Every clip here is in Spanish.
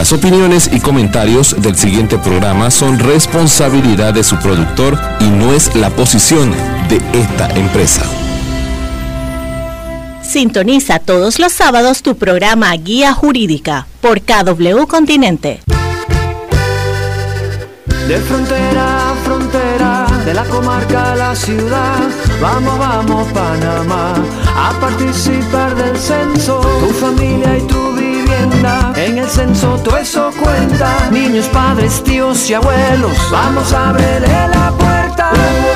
Las opiniones y comentarios del siguiente programa son responsabilidad de su productor y no es la posición de esta empresa. Sintoniza todos los sábados tu programa Guía Jurídica por KW Continente. De frontera a frontera, de la comarca a la ciudad, vamos, vamos Panamá, a participar del censo, tu familia y tu en el censo todo eso cuenta, niños, padres, tíos y abuelos, vamos a abrirle la puerta,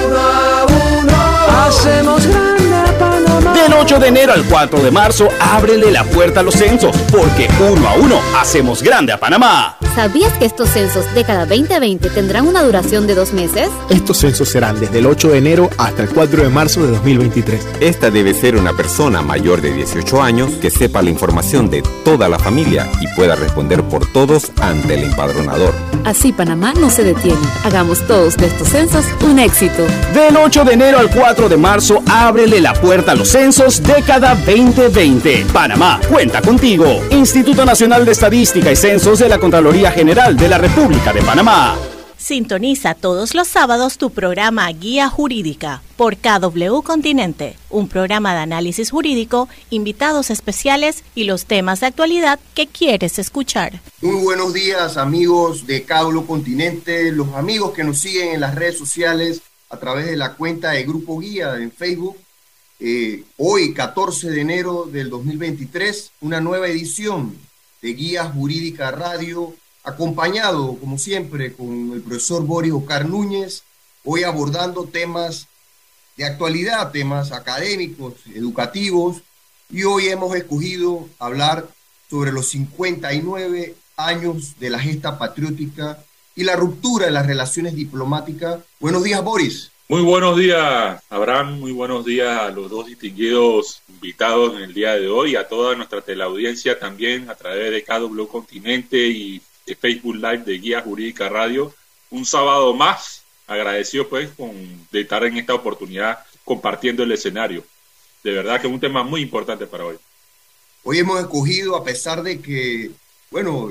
uno a uno, hacemos Panamá. Del 8 de enero al 4 de marzo, ábrele la puerta a los censos, porque uno a uno hacemos grande a Panamá. ¿Sabías que estos censos década 2020 tendrán una duración de dos meses? Estos censos serán desde el 8 de enero hasta el 4 de marzo de 2023. Esta debe ser una persona mayor de 18 años que sepa la información de toda la familia y pueda responder por todos ante el empadronador. Así Panamá no se detiene. Hagamos todos de estos censos un éxito. Del 8 de enero al 4 de marzo, ábrele la puerta a los censos década 2020. Panamá, cuenta contigo. Instituto Nacional de Estadística y Censos de la Contraloría General de la República de Panamá. Sintoniza todos los sábados tu programa Guía Jurídica por KW Continente, un programa de análisis jurídico, invitados especiales y los temas de actualidad que quieres escuchar. Muy buenos días amigos de KW Continente, los amigos que nos siguen en las redes sociales a través de la cuenta de Grupo Guía en Facebook. Eh, hoy, 14 de enero del 2023, una nueva edición de Guía Jurídica Radio acompañado, como siempre, con el profesor Boris Ocar Núñez, hoy abordando temas de actualidad, temas académicos, educativos, y hoy hemos escogido hablar sobre los 59 años de la gesta patriótica y la ruptura de las relaciones diplomáticas. Buenos días, Boris. Muy buenos días, Abraham. Muy buenos días a los dos distinguidos invitados en el día de hoy, a toda nuestra teleaudiencia también a través de KW Continente y de Facebook Live de Guía Jurídica Radio. Un sábado más, agradecido pues con, de estar en esta oportunidad compartiendo el escenario. De verdad que es un tema muy importante para hoy. Hoy hemos escogido, a pesar de que, bueno,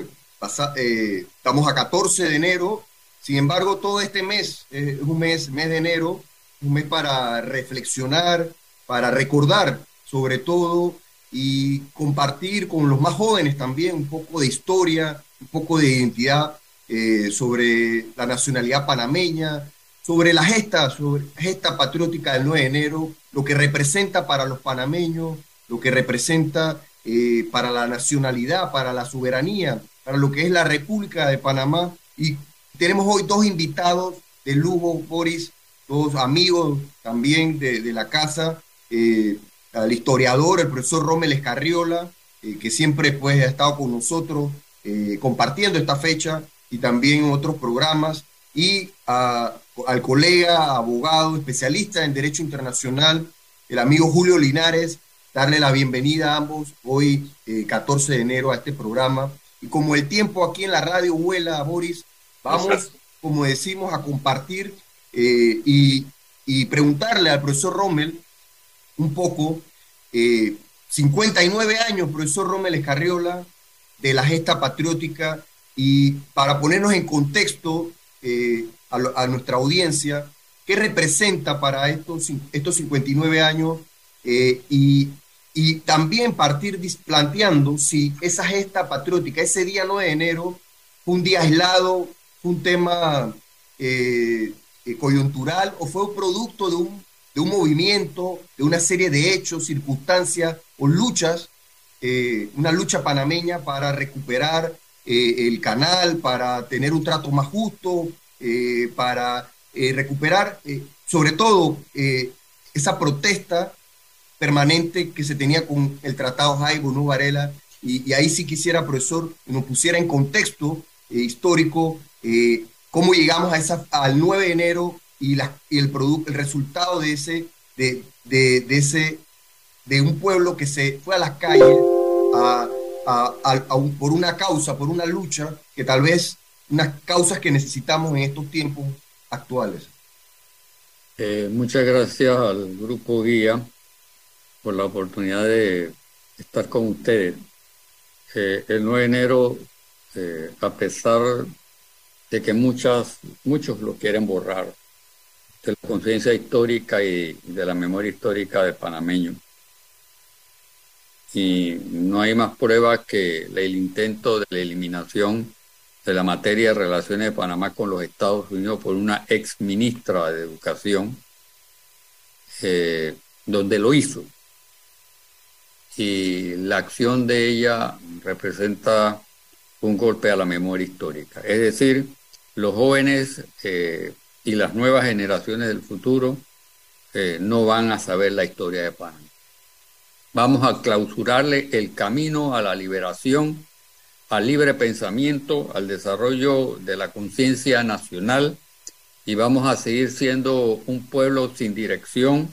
eh, estamos a 14 de enero, sin embargo, todo este mes es un mes, mes de enero, un mes para reflexionar, para recordar sobre todo y compartir con los más jóvenes también un poco de historia, un poco de identidad eh, sobre la nacionalidad panameña, sobre la gesta, sobre gesta patriótica del 9 de enero, lo que representa para los panameños, lo que representa eh, para la nacionalidad, para la soberanía, para lo que es la República de Panamá. Y tenemos hoy dos invitados de lujo, Boris, dos amigos también de, la casa, eh, el historiador, el profesor Rommel Escarriola, que siempre pues, ha estado con nosotros eh, compartiendo esta fecha y también otros programas, y al colega, abogado, especialista en Derecho Internacional, el amigo Julio Linares, darle la bienvenida a ambos hoy, 14 eh, de enero, a este programa. Y como el tiempo aquí en la radio vuela, Boris, vamos, como decimos, a compartir eh, y, y, preguntarle al profesor Rommel un poco, 59 años, profesor Rommel Escarriola, de la gesta patriótica y para ponernos en contexto eh, a, nuestra audiencia, qué representa para estos, estos 59 años eh, y, y, también partir planteando si esa gesta patriótica, ese día 9 de enero, fue un día aislado, un tema eh, coyuntural o fue un producto de un, de un movimiento, de una serie de hechos, circunstancias o luchas eh, una lucha panameña para recuperar eh, el canal, para tener un trato más justo, eh, para recuperar sobre todo esa protesta permanente que se tenía con el Tratado Jaibo No Varela. Y, ahí sí quisiera, profesor, nos pusiera en contexto histórico cómo llegamos a esa, al 9 de enero y, la, el, producto, el resultado de ese, de, de ese, de un pueblo que se fue a las calles por una causa, por una lucha, que tal vez unas causas que necesitamos en estos tiempos actuales. Eh, muchas gracias al Grupo Guía por la oportunidad de estar con ustedes. Eh, el 9 de enero eh, a pesar de que muchas, muchos lo quieren borrar de la conciencia histórica y de la memoria histórica de panameño. Y no hay más prueba que el intento de la eliminación de la materia de relaciones de Panamá con los Estados Unidos por una ex ministra de Educación, eh, donde lo hizo. Y la acción de ella representa un golpe a la memoria histórica. Es decir, los jóvenes eh, y las nuevas generaciones del futuro eh, no van a saber la historia de Panamá. Vamos a clausurarle el camino a la liberación, al libre pensamiento, al desarrollo de la conciencia nacional y vamos a seguir siendo un pueblo sin dirección,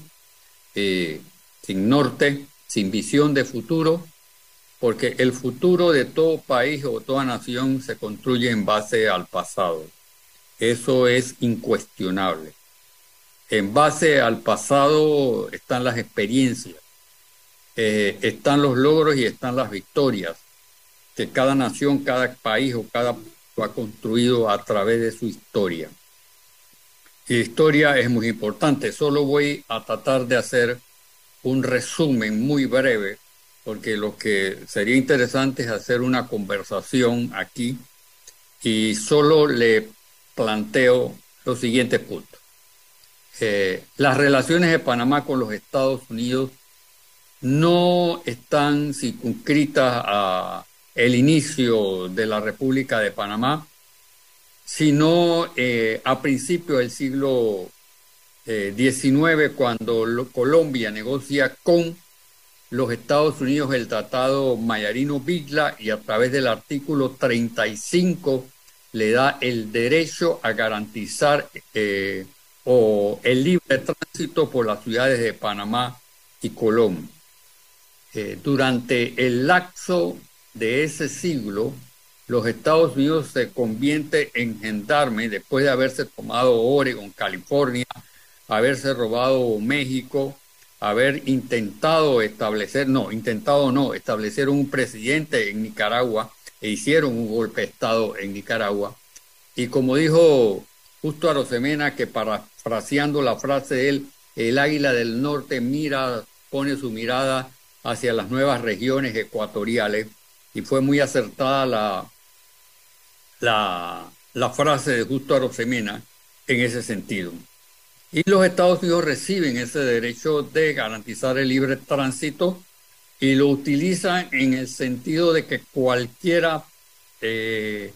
eh, sin norte, sin visión de futuro, porque el futuro de todo país o toda nación se construye en base al pasado. Eso es incuestionable. En base al pasado están las experiencias, eh, están los logros y están las victorias que cada nación, cada país o cada ha construido a través de su historia. Y historia es muy importante. Solo voy a tratar de hacer un resumen muy breve, porque lo que sería interesante es hacer una conversación aquí y solo le planteo los siguientes puntos. Eh, las relaciones de Panamá con los Estados Unidos no están circunscritas a el inicio de la República de Panamá, sino eh, a principios del siglo XIX, eh, cuando Colombia negocia con los Estados Unidos el Tratado Mayarino-Bigla y a través del artículo 35 le da el derecho a garantizar eh, o el libre tránsito por las ciudades de Panamá y Colón. Eh, durante el lapso de ese siglo, los Estados Unidos se convierte en gendarme después de haberse tomado Oregon, California, haberse robado México, haber intentado establecer, no, intentado no, establecer un presidente en Nicaragua e hicieron un golpe de Estado en Nicaragua. Y como dijo Justo Arosemena, que parafraseando la frase de él, el águila del norte mira, pone su mirada hacia las nuevas regiones ecuatoriales y fue muy acertada la, la, la frase de Justo Arosemena en ese sentido. Y los Estados Unidos reciben ese derecho de garantizar el libre tránsito y lo utilizan en el sentido de que cualquiera, eh,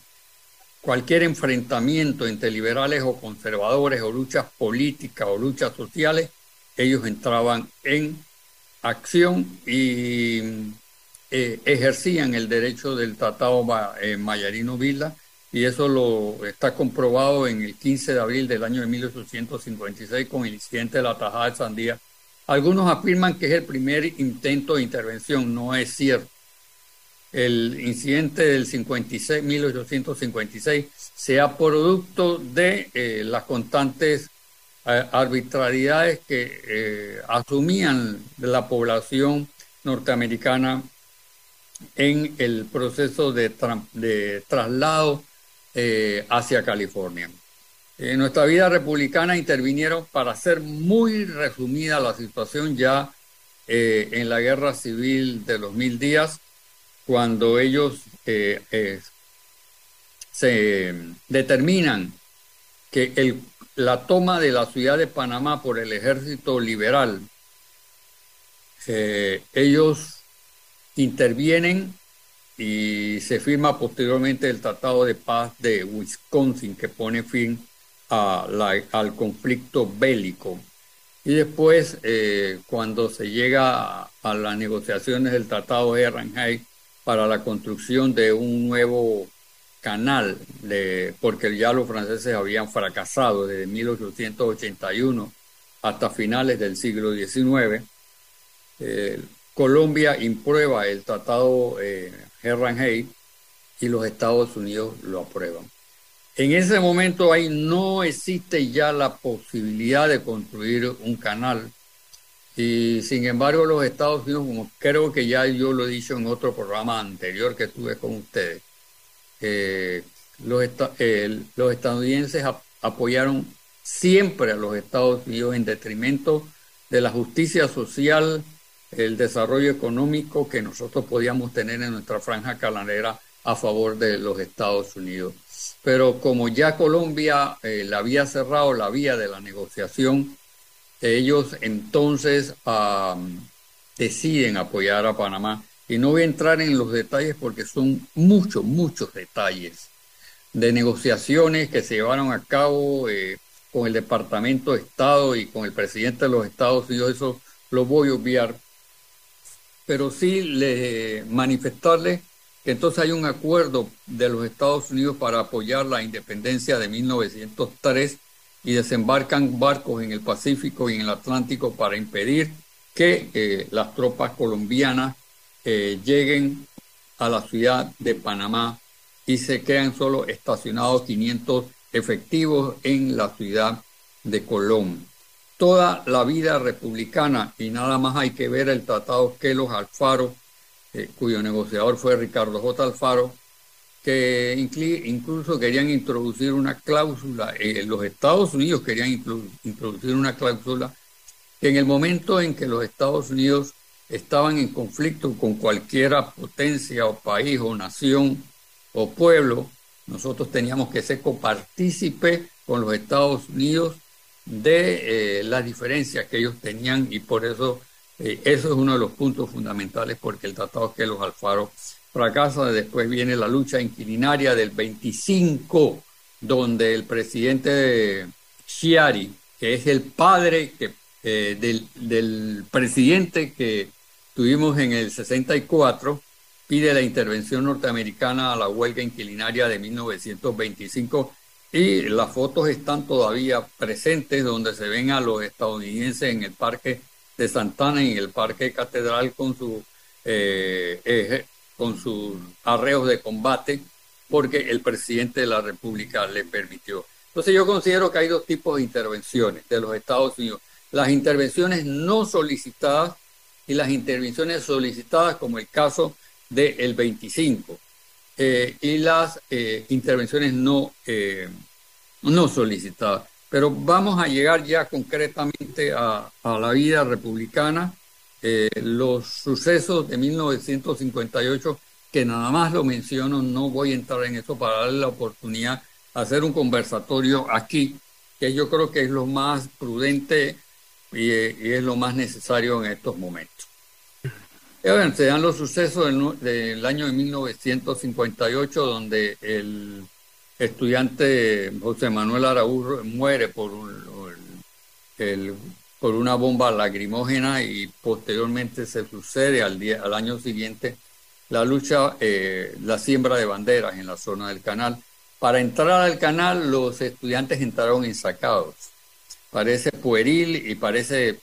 cualquier enfrentamiento entre liberales o conservadores o luchas políticas o luchas sociales, ellos entraban en acción y eh, ejercían el derecho del Tratado eh, Mayarino Vila y eso lo está comprobado en el 15 de abril del año de 1856 con el incidente de la Tajada de Sandía algunos afirman que es el primer intento de intervención, no es cierto. El incidente del 56, 1856 sea producto de eh, las constantes eh, arbitrariedades que eh, asumían la población norteamericana en el proceso de, de traslado hacia California. En nuestra vida republicana intervinieron para hacer muy resumida la situación ya eh, en la guerra civil de los mil días, cuando ellos eh, eh, se determinan que la toma de la ciudad de Panamá por el ejército liberal, ellos intervienen y se firma posteriormente el Tratado de Paz de Wisconsin que pone fin al conflicto bélico. Y después, eh, cuando se llega a, las negociaciones del Tratado de Arranjay para la construcción de un nuevo canal, porque ya los franceses habían fracasado desde 1881 hasta finales del siglo XIX, eh, Colombia imprueba el Tratado eh, y los Estados Unidos lo aprueban. En ese momento ahí no existe ya la posibilidad de construir un canal. Y sin embargo los Estados Unidos, como creo que ya yo lo he dicho en otro programa anterior que tuve con ustedes, eh, los, los, estadounidenses apoyaron siempre a los Estados Unidos en detrimento de la justicia social, el desarrollo económico que nosotros podíamos tener en nuestra franja calanera a favor de los Estados Unidos. Pero como ya Colombia eh, la había cerrado la vía de la negociación, ellos entonces deciden apoyar a Panamá. Y no voy a entrar en los detalles porque son muchos, muchos detalles de negociaciones que se llevaron a cabo eh, con el Departamento de Estado y con el presidente de los Estados Unidos. Eso lo voy a obviar. Pero sí le manifestarles que entonces hay un acuerdo de los Estados Unidos para apoyar la independencia de 1903 y desembarcan barcos en el Pacífico y en el Atlántico para impedir que eh, las tropas colombianas eh, lleguen a la ciudad de Panamá y se quedan solo estacionados 500 efectivos en la ciudad de Colón. Toda la vida republicana, y nada más hay que ver el tratado Kelos Alfaro, eh, cuyo negociador fue Ricardo J. Alfaro, que incluso querían introducir una cláusula, eh, los Estados Unidos querían introducir una cláusula que en el momento en que los Estados Unidos estaban en conflicto con cualquiera potencia o país o nación o pueblo, nosotros teníamos que ser copartícipe con los Estados Unidos de eh, las diferencias que ellos tenían y por eso eh, eso es uno de los puntos fundamentales porque el tratado que los Alfaro fracasa, después viene la lucha inquilinaria del 25, donde el presidente Chiari, que es el padre que, eh, del, del presidente que tuvimos en el 64, pide la intervención norteamericana a la huelga inquilinaria de 1925 y las fotos están todavía presentes donde se ven a los estadounidenses en el parque de Santana y en el parque catedral con, su, eh, con sus arreos de combate porque el presidente de la República le permitió. Entonces yo considero que hay dos tipos de intervenciones de los Estados Unidos. Las intervenciones no solicitadas y las intervenciones solicitadas como el caso del 25 eh, y las eh, intervenciones no, eh, no solicitadas. Pero vamos a llegar ya concretamente a, a la vida republicana. los sucesos de 1958, que nada más lo menciono, no voy a entrar en eso para darle la oportunidad a hacer un conversatorio aquí, que yo creo que es lo más prudente y es lo más necesario en estos momentos se dan los sucesos del, año de 1958, donde el estudiante José Manuel Araújo muere por, una bomba lacrimógena y posteriormente se sucede al año siguiente la lucha, eh, la siembra de banderas en la zona del canal. Para entrar al canal los estudiantes entraron ensacados. Parece pueril y parece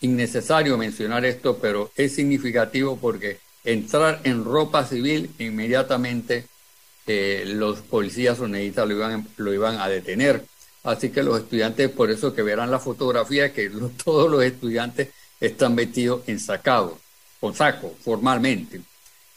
innecesario mencionar esto, pero es significativo porque entrar en ropa civil inmediatamente eh, los policías sonedistas lo iban, lo iban a detener. Así que los estudiantes, por eso que verán la fotografía, que todos los estudiantes están vestidos en sacado, con saco, formalmente,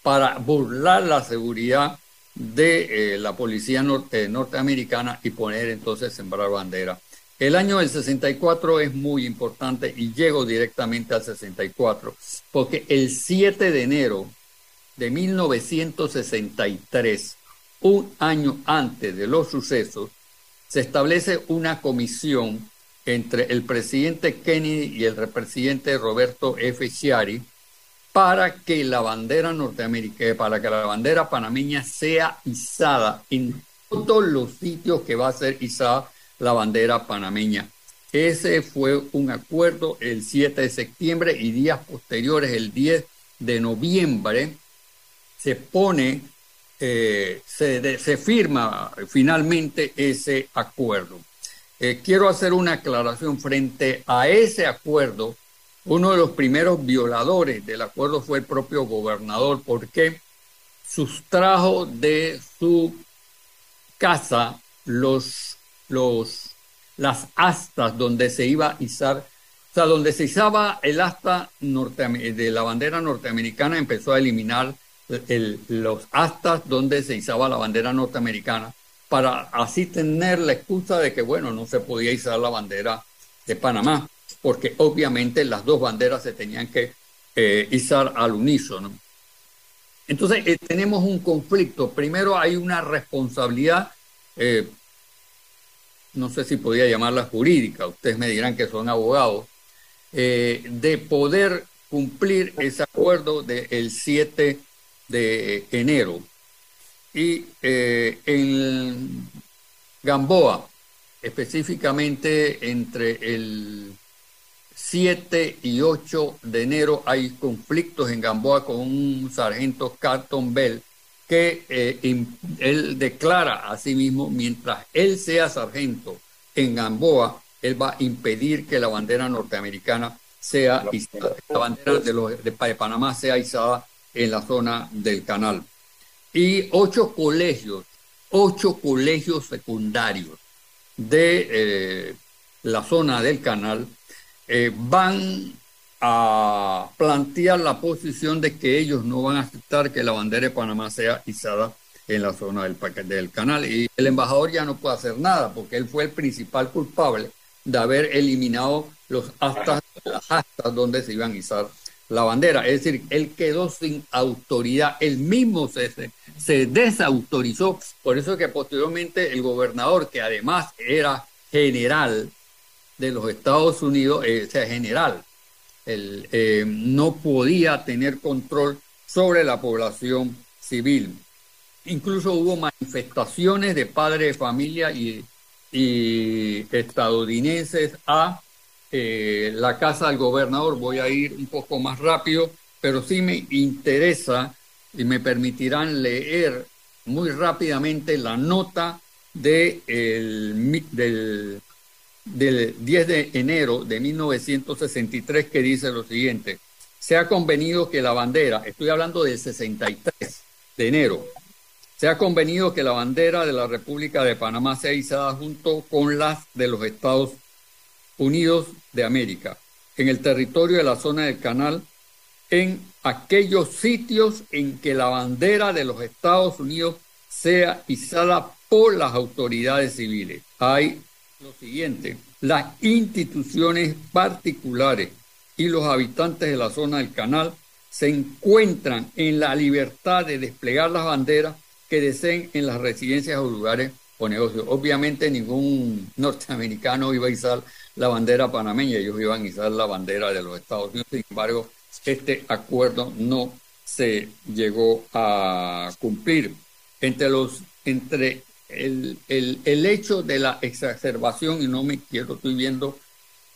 para burlar la seguridad de eh, la policía eh, norteamericana y poner entonces sembrar bandera. El año del 64 es muy importante y llego directamente al 64, porque el 7 de enero de 1963, un año antes de los sucesos, se establece una comisión entre el presidente Kennedy y el presidente Roberto F. Chiari para que la bandera norteamericana, para que la bandera panameña sea izada en todos los sitios que va a ser izada la bandera panameña. Ese fue un acuerdo el 7 de septiembre y días posteriores, el 10 de noviembre, se pone, eh, se, firma finalmente ese acuerdo. Eh, quiero hacer una aclaración frente a ese acuerdo. Uno de los primeros violadores del acuerdo fue el propio gobernador, porque sustrajo de su casa los los, las astas donde se iba a izar, o sea, donde se izaba el asta de la bandera norteamericana, empezó a eliminar los astas donde se izaba la bandera norteamericana para así tener la excusa de que, bueno, no se podía izar la bandera de Panamá, porque obviamente las dos banderas se tenían que eh, izar al unísono. Entonces, eh, tenemos un conflicto. Primero hay una responsabilidad, eh, no sé si podía llamarla jurídica, ustedes me dirán que son abogados, de poder cumplir ese acuerdo del 7 de enero. Y eh, en Gamboa, específicamente entre el 7 y 8 de enero, hay conflictos en Gamboa con un sargento Carton Bell que eh, él declara a sí mismo, mientras él sea sargento en Gamboa, él va a impedir que la bandera norteamericana sea izada, la bandera de, los, de Panamá sea izada en la zona del canal. Y ocho colegios, ocho colegios secundarios de eh, la zona del canal eh, van a plantear la posición de que ellos no van a aceptar que la bandera de Panamá sea izada en la zona del, del canal. Y el embajador ya no puede hacer nada porque él fue el principal culpable de haber eliminado los astas, las donde se iban a izar la bandera. Es decir, él quedó sin autoridad, él mismo se, se desautorizó. Por eso que posteriormente el gobernador, que además era general de los Estados Unidos, eh, sea, general, él, eh, no podía tener control sobre la población civil. Incluso hubo manifestaciones de padres de familia y, estadounidenses a eh, la casa del gobernador. Voy a ir un poco más rápido, pero sí me interesa y me permitirán leer muy rápidamente la nota de del, del 10 de enero de 1963 que dice lo siguiente. Se ha convenido que la bandera, estoy hablando del 63 de enero, se ha convenido que la bandera de la República de Panamá sea izada junto con las de los Estados Unidos de América, en el territorio de la zona del canal, en aquellos sitios en que la bandera de los Estados Unidos sea izada por las autoridades civiles. Hay lo siguiente, las instituciones particulares y los habitantes de la zona del canal se encuentran en la libertad de desplegar las banderas que deseen en las residencias o lugares o negocios. Obviamente ningún norteamericano iba a izar la bandera panameña, ellos iban a izar la bandera de los Estados Unidos. Sin embargo, este acuerdo no se llegó a cumplir. Entre los, entre el, el, hecho de la exacerbación, y no me quiero, estoy viendo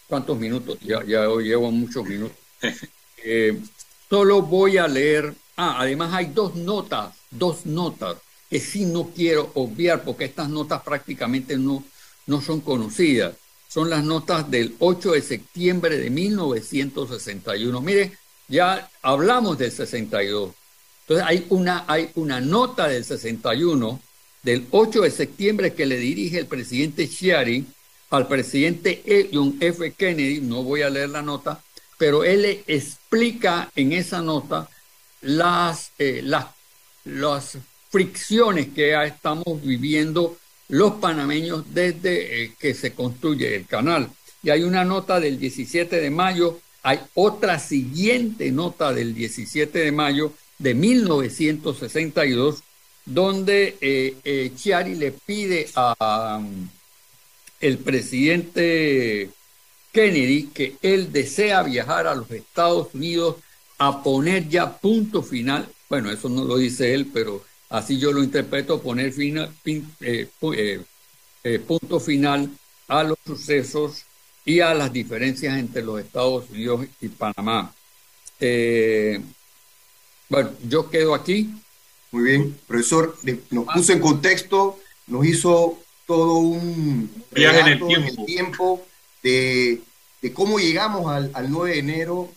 cuántos minutos, ya, ya llevo muchos minutos. Eh, solo voy a leer, ah, además hay dos notas, dos notas que sí no quiero obviar porque estas notas prácticamente no, no son conocidas son las notas del 8 de septiembre de 1961. Mire, ya hablamos del 62. Entonces hay una, hay una nota del 61, del 8 de septiembre, que le dirige el presidente Chiari al presidente John F. Kennedy. No voy a leer la nota, pero él le explica en esa nota las, eh, las, las fricciones que estamos viviendo los panameños desde eh, que se construye el canal. Y hay una nota del 17 de mayo, hay otra siguiente nota del 17 de mayo de 1962, donde eh, eh, Chiari le pide a um, el presidente Kennedy que él desea viajar a los Estados Unidos a poner ya punto final, bueno, eso no lo dice él, pero Así yo lo interpreto, poner eh, eh, eh, punto final a los sucesos y a las diferencias entre los Estados Unidos y Panamá. bueno, yo quedo aquí. Muy bien, profesor, nos puso en contexto, nos hizo todo un viaje en el tiempo, de, cómo llegamos al, 9 de enero,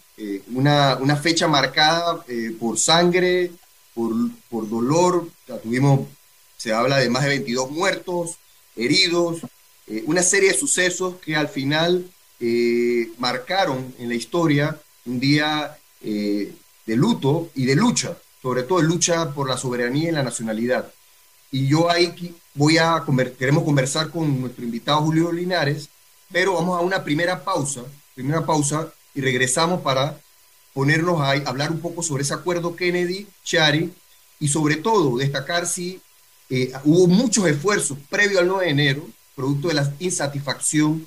una, una, fecha marcada por sangre, por, dolor, tuvimos, se habla de más de 22 muertos, heridos, eh, una serie de sucesos que al final eh, marcaron en la historia un día eh, de luto y de lucha sobre todo lucha por la soberanía y la nacionalidad. Y yo ahí voy a, queremos conversar con nuestro invitado Julio Linares, pero vamos a una primera pausa, primera pausa, y regresamos para ponernos a hablar un poco sobre ese acuerdo Kennedy-Chari y sobre todo destacar si eh, hubo muchos esfuerzos previo al 9 de enero, producto de la insatisfacción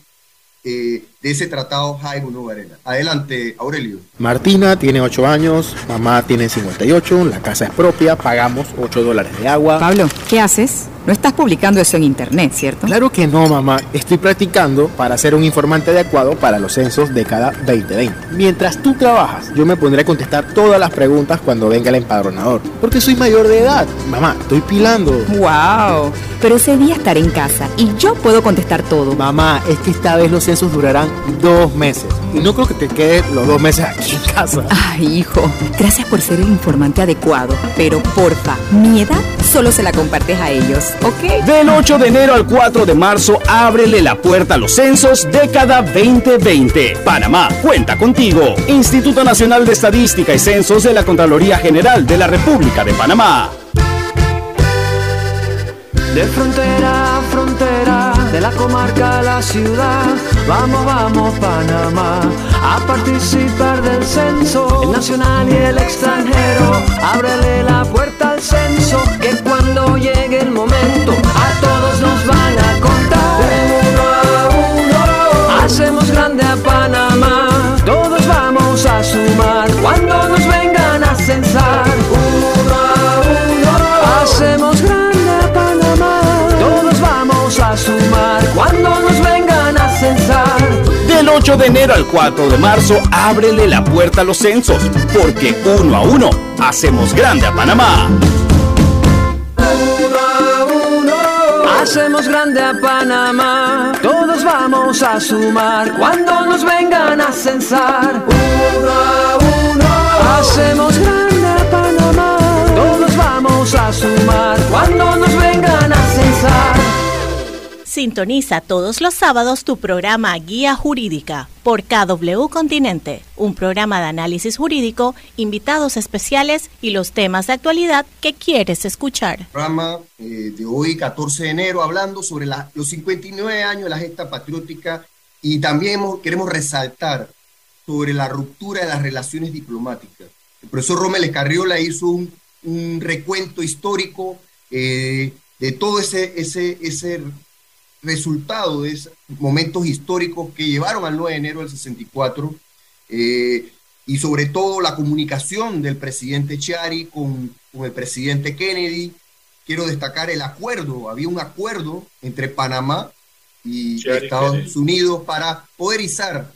eh, de ese tratado Jaime Nuevo Arena. Adelante, Aurelio. Martina tiene 8 años, mamá tiene 58, la casa es propia, pagamos 8 dólares de agua. Pablo, ¿qué haces? No estás publicando eso en internet, ¿cierto? Claro que no, mamá. Estoy practicando para ser un informante adecuado para los censos de cada 2020. Mientras tú trabajas, yo me pondré a contestar todas las preguntas cuando venga el empadronador. Porque soy mayor de edad. Mamá, estoy pilando. ¡Wow! Pero ese día estaré en casa y yo puedo contestar todo. Mamá, es que esta vez los censos durarán dos meses. Y no creo que te quedes los dos meses aquí en casa. Ay, hijo. Gracias por ser el informante adecuado. Pero porfa, mi edad solo se la compartes a ellos. Del 8 de enero al 4 de marzo, ábrele la puerta a los censos década 2020. Panamá cuenta contigo. Instituto Nacional de Estadística y Censos de la Contraloría General de la República de Panamá. De frontera a frontera, de la comarca a la ciudad, vamos, vamos Panamá, a participar del censo, el nacional y el extranjero, ábrele la puerta al censo, que cuando llegue el momento, a todos nos van a contar, uno a uno, hacemos grande a Panamá, 8 de enero al 4 de marzo, ábrele la puerta a los censos, porque uno a uno hacemos grande a Panamá. Hacemos grande a Panamá. Todos vamos a sumar cuando nos vengan a censar. Uno a uno hacemos grande a Panamá. Todos vamos a sumar cuando nos vengan a censar. Sintoniza todos los sábados tu programa Guía Jurídica por KW Continente, un programa de análisis jurídico, invitados especiales y los temas de actualidad que quieres escuchar. Programa eh, de hoy, 14 de enero, hablando sobre los 59 años de la gesta patriótica y también queremos resaltar sobre la ruptura de las relaciones diplomáticas. El profesor Rommel Escarriola hizo un, recuento histórico eh, de todo ese, ese, ese resultado de esos momentos históricos que llevaron al 9 de enero del 64 eh, y sobre todo la comunicación del presidente Chari con, con el presidente Kennedy. Quiero destacar el acuerdo, había un acuerdo entre Panamá y Estados Unidos para poder izar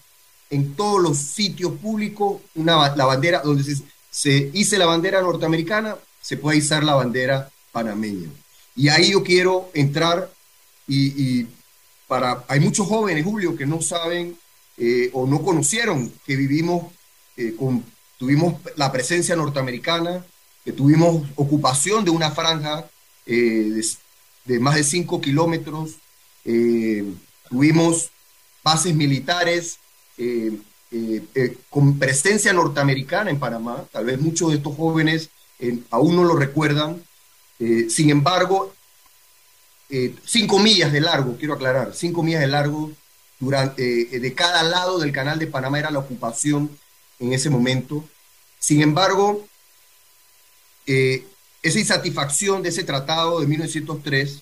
en todos los sitios públicos una, la bandera, donde se, se hice la bandera norteamericana, se puede izar la bandera panameña. Y ahí yo quiero entrar y, para, hay muchos jóvenes, Julio, que no saben eh, o no conocieron que vivimos, eh, con, tuvimos la presencia norteamericana, que tuvimos ocupación de una franja eh, de, más de 5 kilómetros, tuvimos bases militares con presencia norteamericana en Panamá, tal vez muchos de estos jóvenes aún no lo recuerdan, sin embargo, eh, cinco millas de largo, quiero aclarar, cinco millas de largo durante, eh, de cada lado del canal de Panamá era la ocupación en ese momento. Sin embargo, eh, esa insatisfacción de ese tratado de 1903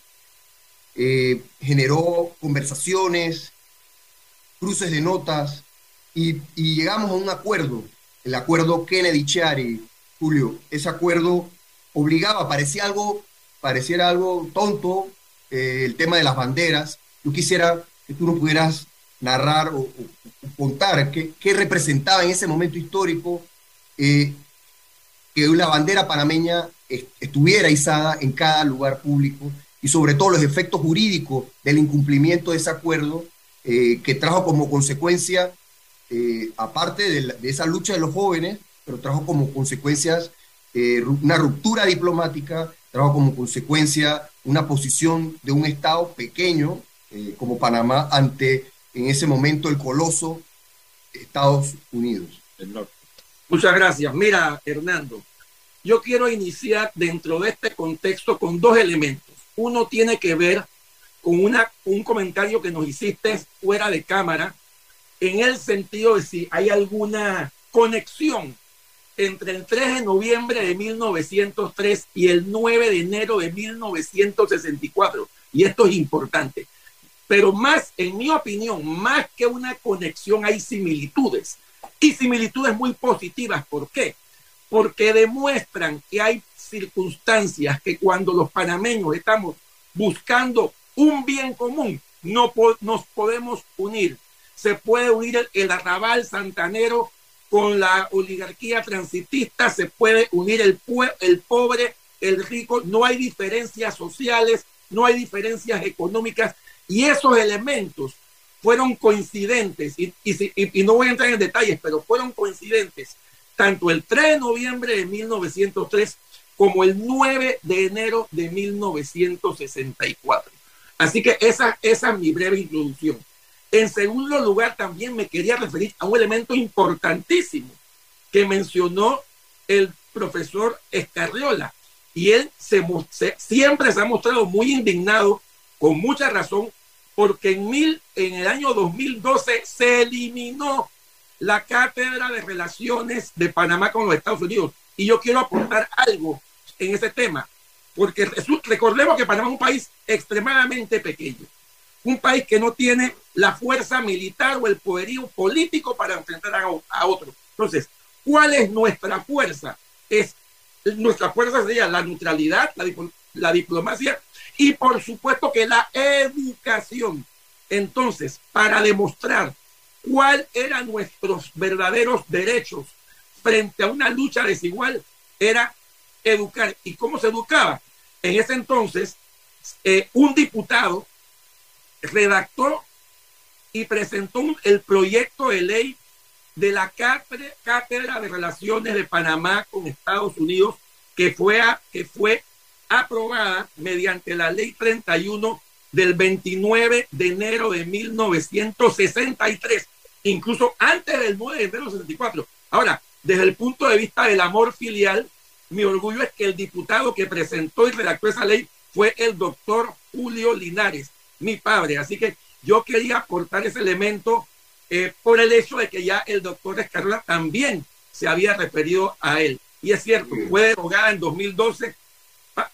generó conversaciones, cruces de notas y, y, llegamos a un acuerdo, el acuerdo Kennedy-Chari, Julio. Ese acuerdo obligaba, parecía algo, pareciera algo tonto, eh, el tema de las banderas. Yo quisiera que tú nos pudieras narrar o, contar qué, representaba en ese momento histórico eh, que una bandera panameña estuviera izada en cada lugar público y sobre todo los efectos jurídicos del incumplimiento de ese acuerdo eh, que trajo como consecuencia, aparte de, de, esa lucha de los jóvenes, pero trajo como consecuencias una ruptura diplomática, trajo como consecuencia una posición de un Estado pequeño eh, como Panamá ante, en ese momento, el coloso Estados Unidos. Muchas gracias. Mira, Hernando, yo quiero iniciar dentro de este contexto con dos elementos. Uno tiene que ver con una, un comentario que nos hiciste fuera de cámara, en el sentido de si hay alguna conexión entre el 3 de noviembre de 1903 y el 9 de enero de 1964. Y esto es importante. Pero más, en mi opinión, más que una conexión, hay similitudes. Y similitudes muy positivas. ¿Por qué? Porque demuestran que hay circunstancias que cuando los panameños estamos buscando un bien común, no nos podemos unir. Se puede unir el, el arrabal santanero con la oligarquía transitista, se puede unir el, el pobre, el rico, no hay diferencias sociales, no hay diferencias económicas y esos elementos fueron coincidentes y, y, y, no voy a entrar en detalles, pero fueron coincidentes tanto el 3 de noviembre de 1903 como el 9 de enero de 1964. Así que esa, esa es mi breve introducción. En segundo lugar, también me quería referir a un elemento importantísimo que mencionó el profesor Escarriola. Y él se, siempre se ha mostrado muy indignado, con mucha razón, porque en, mil, en el año 2012 se eliminó la cátedra de relaciones de Panamá con los Estados Unidos. Y yo quiero aportar algo en ese tema, porque recordemos que Panamá es un país extremadamente pequeño un país que no tiene la fuerza militar o el poderío político para enfrentar a, otro. Entonces, ¿cuál es nuestra fuerza? Es nuestra fuerza sería la neutralidad, la, la diplomacia y por supuesto que la educación. Entonces, para demostrar cuál eran nuestros verdaderos derechos frente a una lucha desigual, era educar. ¿Y cómo se educaba? En ese entonces, eh, un diputado redactó y presentó el proyecto de ley de la Cátedra de Relaciones de Panamá con Estados Unidos, que fue, que fue aprobada mediante la ley 31 del 29 de enero de 1963, incluso antes del 9 de enero de 64. Ahora, desde el punto de vista del amor filial, mi orgullo es que el diputado que presentó y redactó esa ley fue el doctor Julio Linares, mi padre. Así que yo quería aportar ese elemento eh, por el hecho de que ya el doctor Escarola también se había referido a él. Y es cierto, fue derogada en 2012. Ah,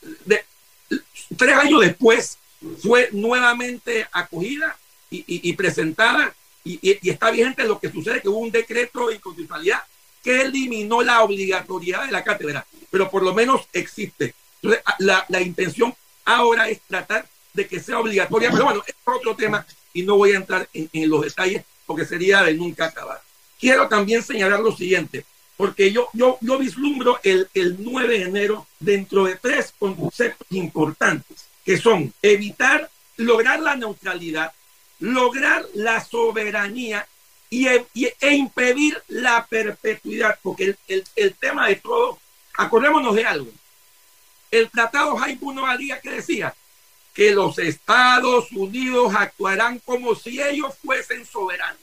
tres años después fue nuevamente acogida y, presentada y, está vigente lo que sucede que hubo un decreto de inconstitucionalidad que eliminó la obligatoriedad de la cátedra, pero por lo menos existe. Entonces, la, la intención ahora es tratar de que sea obligatoria, pero bueno, es otro tema y no voy a entrar en, los detalles porque sería de nunca acabar. Quiero también señalar lo siguiente, porque yo, yo, yo vislumbro el, el 9 de enero dentro de tres conceptos importantes, que son evitar, lograr la neutralidad, lograr la soberanía y, e, e impedir la perpetuidad, porque el, el, el, tema de todo, acordémonos de algo, el tratado Jaibuno Alía que decía, que los Estados Unidos actuarán como si ellos fuesen soberanos,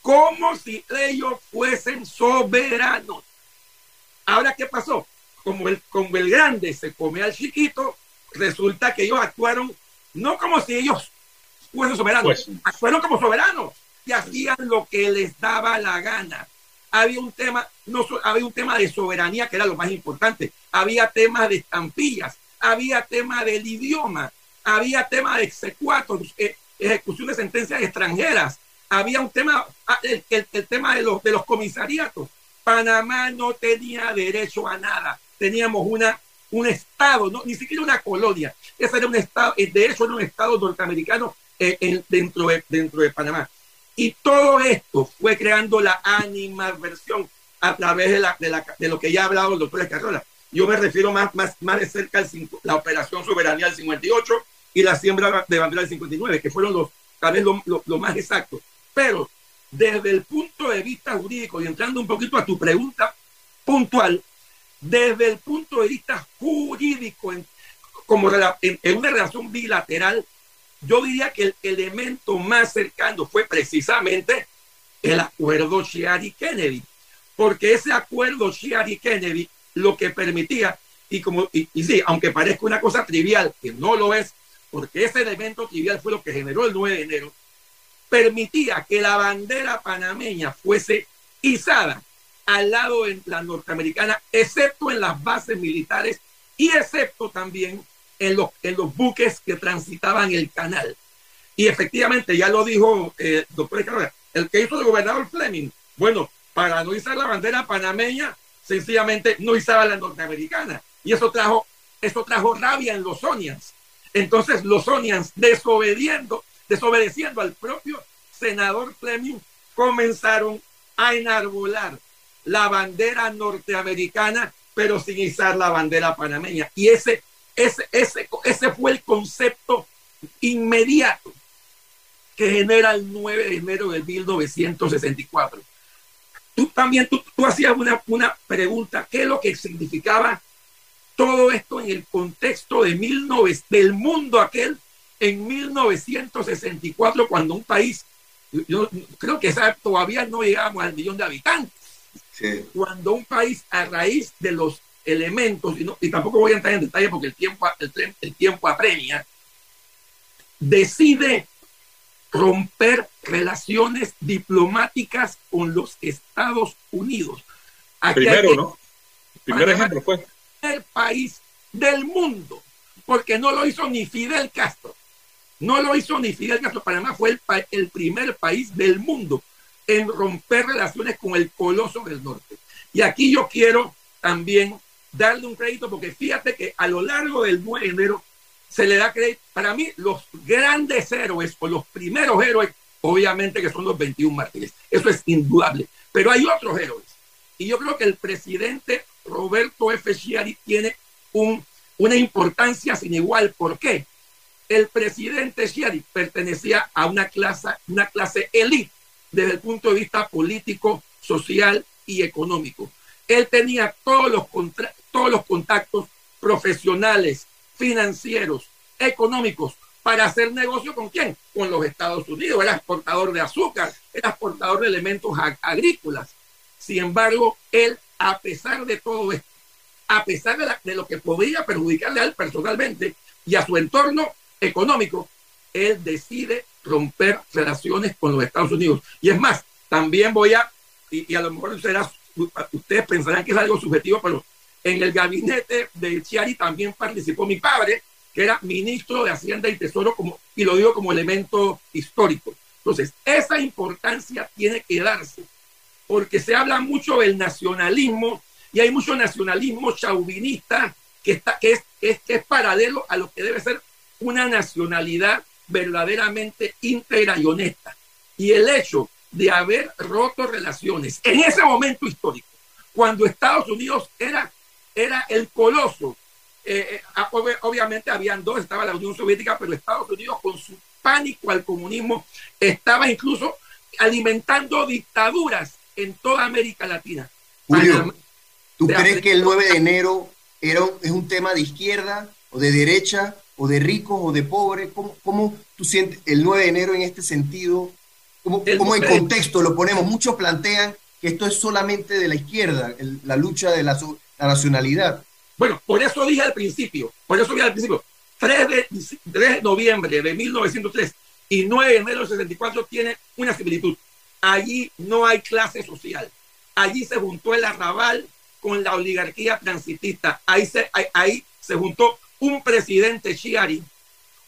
como si ellos fuesen soberanos. Ahora, ¿qué pasó? Como el, como el grande se come al chiquito, resulta que ellos actuaron no como si ellos fuesen soberanos, pues, actuaron como soberanos y hacían lo que les daba la gana. Había un tema, no había un tema de soberanía que era lo más importante, había temas de estampillas, había tema del idioma, había tema de execuatos, eh, ejecución de sentencias extranjeras, había un tema, ah, el, tema de los, de los comisariatos. Panamá no tenía derecho a nada, teníamos una, un estado, no, ni siquiera una colonia, ese era un estado, eh, de hecho era un estado norteamericano eh, dentro, de, dentro de Panamá. Y todo esto fue creando la animadversión a través de, la, de, la, de lo que ya ha hablado el doctor Escarrola. Yo me refiero más, más, más de cerca a la operación soberanía del 58 y la siembra de bandera del 59, que fueron los, tal vez lo, más exacto. Pero desde el punto de vista jurídico, y entrando un poquito a tu pregunta puntual, desde el punto de vista jurídico, en, como en, una relación bilateral, yo diría que el elemento más cercano fue precisamente el acuerdo Chiari-Kennedy, porque ese acuerdo Chiari-Kennedy lo que permitía, y como, y, y sí, aunque parezca una cosa trivial, que no lo es, porque ese elemento trivial fue lo que generó el 9 de enero, permitía que la bandera panameña fuese izada al lado de la norteamericana, excepto en las bases militares y excepto también en los, en los buques que transitaban el canal. Y efectivamente, ya lo dijo eh, doctor Carrera, el que hizo el gobernador Fleming, bueno, para no izar la bandera panameña, sencillamente no izaba la norteamericana. Y eso trajo, eso trajo rabia en los Onians. Entonces los Onians, desobediendo, desobedeciendo al propio senador Fleming, comenzaron a enarbolar la bandera norteamericana, pero sin izar la bandera panameña. Y ese, ese, ese, ese fue el concepto inmediato que genera el 9 de enero de 1964. Tú también, tú, tú hacías una, una pregunta, ¿qué es lo que significaba todo esto en el contexto de 19, del mundo aquel en 1964, cuando un país, yo creo que todavía no llegamos al millón de habitantes, cuando un país a raíz de los elementos, y, y, tampoco voy a entrar en detalle porque el tiempo, el, el tiempo apremia, decide romper relaciones diplomáticas con los Estados Unidos. Primero, ¿no? primer ejemplo fue el país del mundo, porque no lo hizo ni Fidel Castro. No lo hizo ni Fidel Castro. Panamá fue el, el primer país del mundo en romper relaciones con el coloso del norte. Y aquí yo quiero también darle un crédito, porque fíjate que a lo largo del 9 de enero se le da crédito. Para mí, los grandes héroes o los primeros héroes, obviamente que son los 21 mártires. Eso es indudable. Pero hay otros héroes. Y yo creo que el presidente Roberto F. Schiari tiene un, una importancia sin igual. ¿Por qué? El presidente Schiari pertenecía a una clase, una clase elite desde el punto de vista político, social y económico. Él tenía todos los, todos los contactos profesionales, financieros, económicos, para hacer negocio con quién? Con los Estados Unidos. Era exportador de azúcar, era exportador de elementos agrícolas. Sin embargo, él a pesar de todo esto, a pesar de, lo que podría perjudicarle a él personalmente y a su entorno económico, él decide romper relaciones con los Estados Unidos. Y es más, también voy a, y, a lo mejor será, ustedes pensarán que es algo subjetivo, pero en el gabinete de Chiari también participó mi padre, que era ministro de Hacienda y Tesoro, como, y lo digo como elemento histórico. Entonces, esa importancia tiene que darse porque se habla mucho del nacionalismo y hay mucho nacionalismo chauvinista que, está, que, es, es, paralelo a lo que debe ser una nacionalidad verdaderamente íntegra y honesta. Y el hecho de haber roto relaciones en ese momento histórico, cuando Estados Unidos era, era el coloso, eh, eh obviamente habían dos, estaba la Unión Soviética, pero Estados Unidos con su pánico al comunismo estaba incluso alimentando dictaduras en toda América Latina. Julio, ¿tú crees que el 9 de enero era, es un tema de izquierda o de derecha o de ricos o de pobres? ¿Cómo, cómo tú sientes el 9 de enero en este sentido? ¿Cómo, cómo en contexto lo ponemos? Muchos plantean que esto es solamente de la izquierda, la lucha de la, la, nacionalidad. Bueno, por eso dije al principio, por eso dije al principio, 3 de, 3 de noviembre de 1903 y 9 de enero de 64 tiene una similitud. Allí no hay clase social. Allí se juntó el arrabal con la oligarquía transitista. Ahí se, ahí, se juntó un presidente Chiari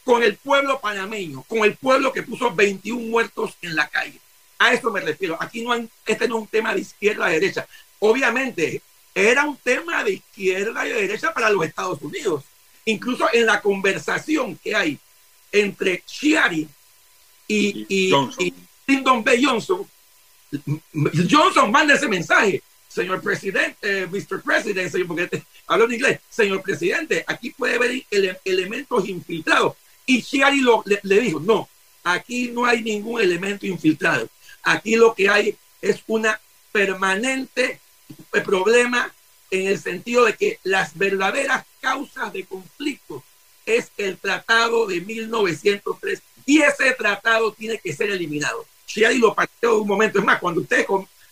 con el pueblo panameño, con el pueblo que puso 21 muertos en la calle. A eso me refiero. Aquí no hay, este no es un tema de izquierda a derecha. Obviamente, era un tema de izquierda y de derecha para los Estados Unidos. Incluso en la conversación que hay entre Chiari y, y, y Lyndon B. Johnson, Johnson manda ese mensaje. Señor presidente, Mr. President, señor, porque hablo en inglés, señor presidente, aquí puede haber elementos infiltrados. Y Chiari lo, le, dijo, no, aquí no hay ningún elemento infiltrado. Aquí lo que hay es una permanente eh, problema en el sentido de que las verdaderas causas de conflicto es el tratado de 1903 y ese tratado tiene que ser eliminado. Chiari lo pateó un momento. Es más, cuando ustedes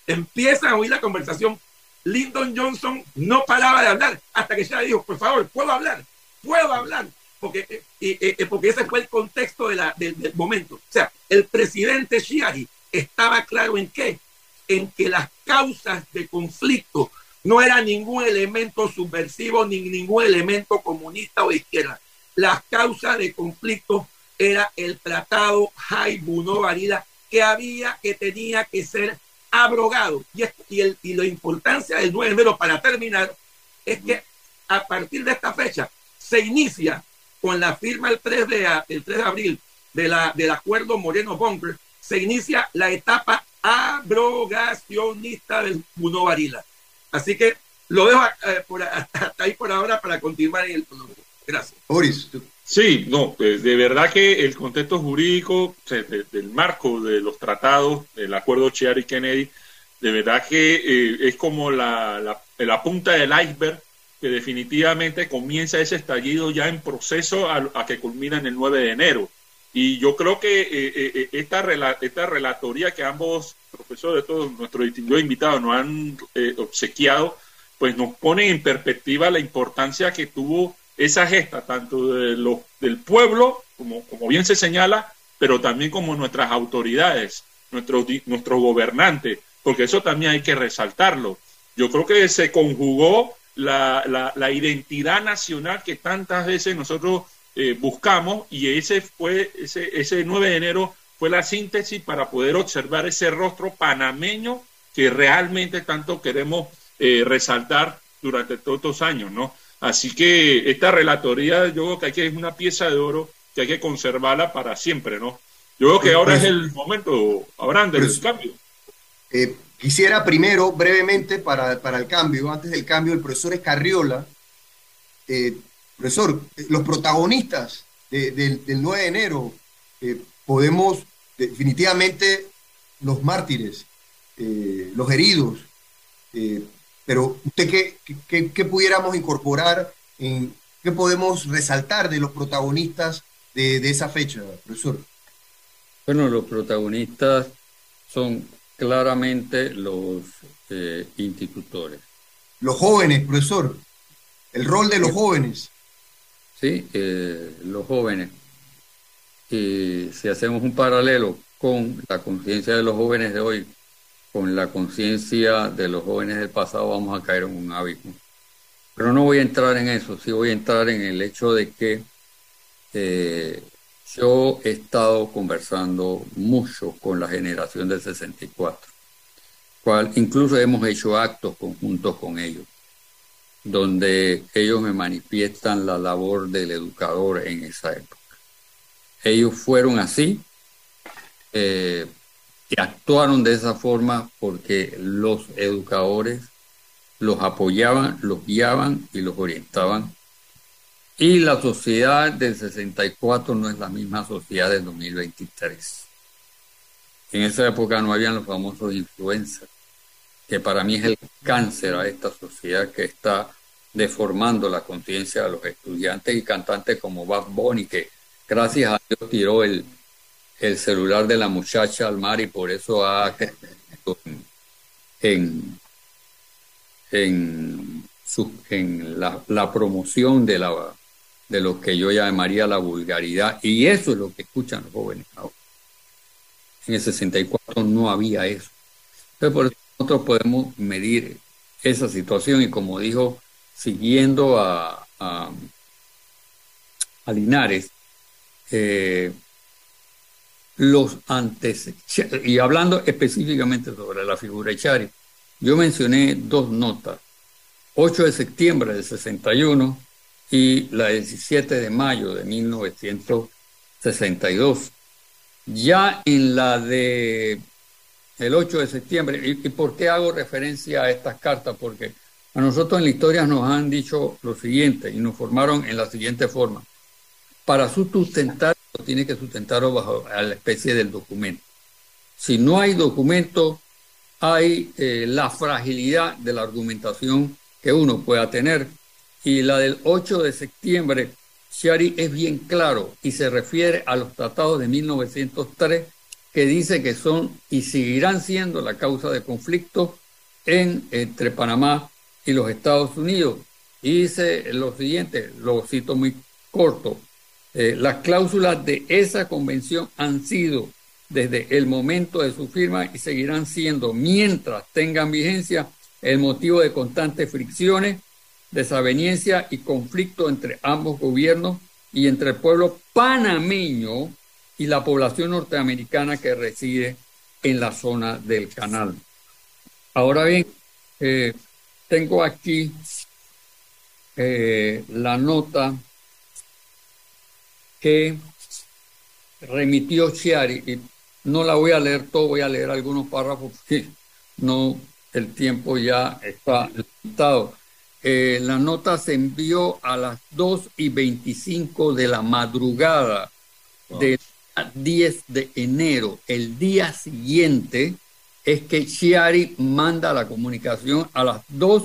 empiezan a oír la conversación, Lyndon Johnson no paraba de hablar hasta que ya dijo, por favor, puedo hablar, puedo hablar, porque, eh, eh, eh, porque ese fue el contexto de la, del, momento. O sea, el presidente Chiari estaba claro en qué, en que las causas de conflicto no eran ningún elemento subversivo ni ningún elemento comunista o de izquierda. Las causas de conflicto era el tratado Jaibuno Varida que había, que tenía que ser abrogado. Y, y, el, y la importancia del 9 de para terminar, es que a partir de esta fecha se inicia con la firma el 3 de, el 3 de abril de la, del acuerdo Moreno-Bunker, se inicia la etapa abrogacionista del Buno Varila. Así que lo dejo eh, por, hasta ahí por ahora para continuar en el Gracias. Boris. Sí, no, pues, de verdad que el contexto jurídico del marco de los tratados, del acuerdo Chiari Kennedy, de verdad que eh, es como la, la, punta del iceberg que definitivamente comienza ese estallido ya en proceso a, a que culmina en el 9 de enero. Y yo creo que eh, eh, esta, esta relatoría que ambos profesores, todos nuestros distinguidos invitados nos han eh, obsequiado, pues nos pone en perspectiva la importancia que tuvo esa gesta, tanto de los, del pueblo, como, como bien se señala, pero también como nuestras autoridades, nuestros, nuestros gobernantes, porque eso también hay que resaltarlo. Yo creo que se conjugó la, la, la identidad nacional que tantas veces nosotros eh, buscamos y ese fue, ese, ese 9 de enero fue la síntesis para poder observar ese rostro panameño que realmente tanto queremos eh, resaltar durante todos estos años, ¿no? Así que esta relatoría yo creo que hay que es una pieza de oro que hay que conservarla para siempre, ¿no? Yo creo que ahora es el momento, Abraham, del Pues- cambio. Eh, quisiera primero, brevemente, para, para el cambio, antes del cambio, el profesor Escarriola, eh, profesor, eh, los protagonistas de- del- del 9 de enero, eh, podemos definitivamente los mártires, los heridos, eh, pero usted qué, qué, qué pudiéramos incorporar, en, qué podemos resaltar de los protagonistas de, de esa fecha, profesor. Bueno, los protagonistas son claramente los eh, institutores. Los jóvenes, profesor, el rol de los jóvenes. ¿sí? Eh, los jóvenes. Y si hacemos un paralelo con la conciencia de los jóvenes de hoy, con la conciencia de los jóvenes del pasado, vamos a caer en un abismo. Pero no voy a entrar en eso, sí voy a entrar en el hecho de que eh, yo he estado conversando mucho con la generación del 64, cual incluso hemos hecho actos conjuntos con ellos donde ellos me manifiestan la labor del educador en esa época. Ellos fueron así eh, y actuaron de esa forma porque los educadores los apoyaban, los guiaban y los orientaban. Y la sociedad del 64 no es la misma sociedad del 2023. En esa época no habían los famosos influencers que para mí es el cáncer a esta sociedad que está deformando la conciencia de los estudiantes y cantantes como Bad Bunny, que gracias a Dios tiró el, el celular de la muchacha al mar y por eso ha en, en, su- en la, promoción de, la, de lo que yo llamaría la vulgaridad. Y eso es lo que escuchan los jóvenes ahora. En el 64 no había eso. Entonces, por eso nosotros podemos medir esa situación y como dijo, siguiendo a, a, a Linares, eh, los antes, y hablando específicamente sobre la figura de Chari, yo mencioné dos notas, 8 de septiembre del 61 y la 17 de mayo de 1962. Ya en la de el 8 de septiembre, ¿y, y por qué hago referencia a estas cartas? Porque a nosotros en la historia nos han dicho lo siguiente y nos formaron en la siguiente forma. Para sustentar, tiene que sustentarlo bajo la especie del documento. Si no hay documento, hay eh, la fragilidad de la argumentación que uno pueda tener. Y la del 8 de septiembre, Shari es bien claro y se refiere a los tratados de 1903 que dice que son y seguirán siendo la causa de conflicto en, entre Panamá y los Estados Unidos. Y dice lo siguiente, lo cito muy corto, eh, las cláusulas de esa convención han sido desde el momento de su firma y seguirán siendo, mientras tengan vigencia, el motivo de constantes fricciones, desaveniencia y conflicto entre ambos gobiernos y entre el pueblo panameño y la población norteamericana que reside en la zona del canal. Ahora bien, eh, tengo aquí eh, la nota que remitió Chiari y no la voy a leer todo, voy a leer algunos párrafos porque no, el tiempo ya está limitado. Eh, la nota se envió a las 2 y 25 de la madrugada del 10 de enero. El día siguiente es que Chiari manda la comunicación a las 2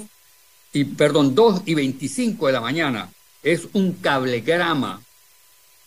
y, perdón, 2 y 25 de la mañana. Es un cablegrama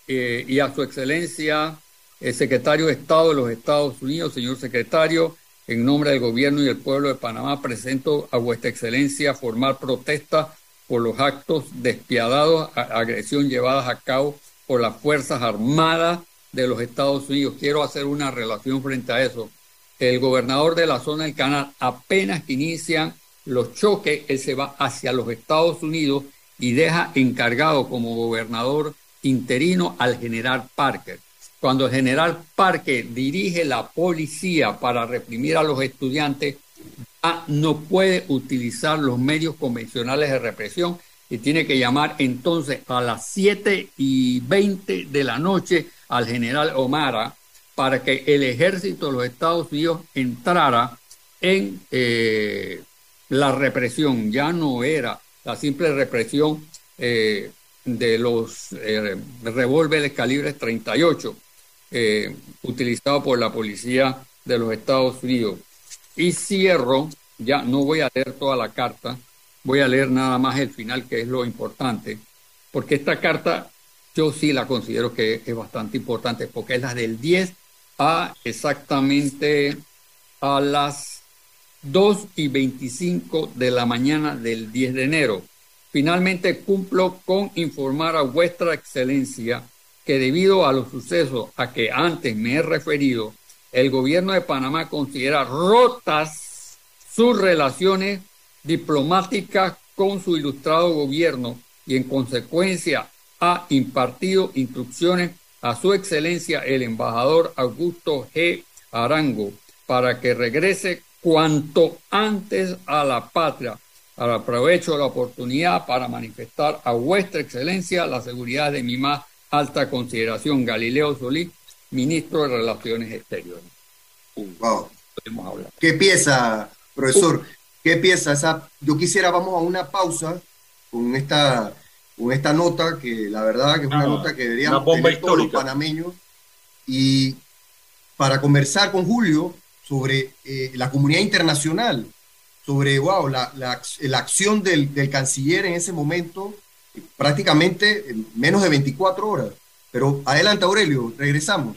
eh, y a su excelencia el secretario de Estado de los Estados Unidos, señor secretario, en nombre del gobierno y del pueblo de Panamá, presento a vuestra excelencia formal protesta por los actos despiadados, agresión llevadas a cabo por las Fuerzas Armadas de los Estados Unidos. Quiero hacer una relación frente a eso. El gobernador de la zona del canal, apenas que inician los choques, él se va hacia los Estados Unidos y deja encargado como gobernador interino al general Parker. Cuando el general Parker dirige la policía para reprimir a los estudiantes, no puede utilizar los medios convencionales de represión y tiene que llamar entonces a las 7 y 20 de la noche al general Omara para que el ejército de los Estados Unidos entrara en eh, la represión. Ya no era la simple represión eh, de los eh, revólveres calibres 38 eh, utilizados por la policía de los Estados Unidos. Y cierro, ya no voy a leer toda la carta, voy a leer nada más el final, que es lo importante, porque esta carta yo sí la considero que es bastante importante, porque es la del 10 a exactamente a las 2 y 25 de la mañana del 10 de enero. Finalmente cumplo con informar a vuestra excelencia que debido a los sucesos a que antes me he referido, el gobierno de Panamá considera rotas sus relaciones diplomáticas con su ilustrado gobierno y en consecuencia ha impartido instrucciones a su excelencia el embajador Augusto G. Arango para que regrese cuanto antes a la patria aprovecho la oportunidad para manifestar a vuestra excelencia la seguridad de mi más alta consideración, Galileo Solís, ministro de Relaciones Exteriores. Wow. ¿Qué pieza, profesor? ¿Qué pieza? Esa, yo quisiera, vamos a una pausa con esta, con esta nota, que la verdad que es una ah, nota que deberíamos tener todos los panameños, y para conversar con Julio sobre eh, la comunidad internacional sobre, wow, la, la, acción del, del, canciller en ese momento, prácticamente en menos de 24 horas. Pero adelante, Aurelio, regresamos.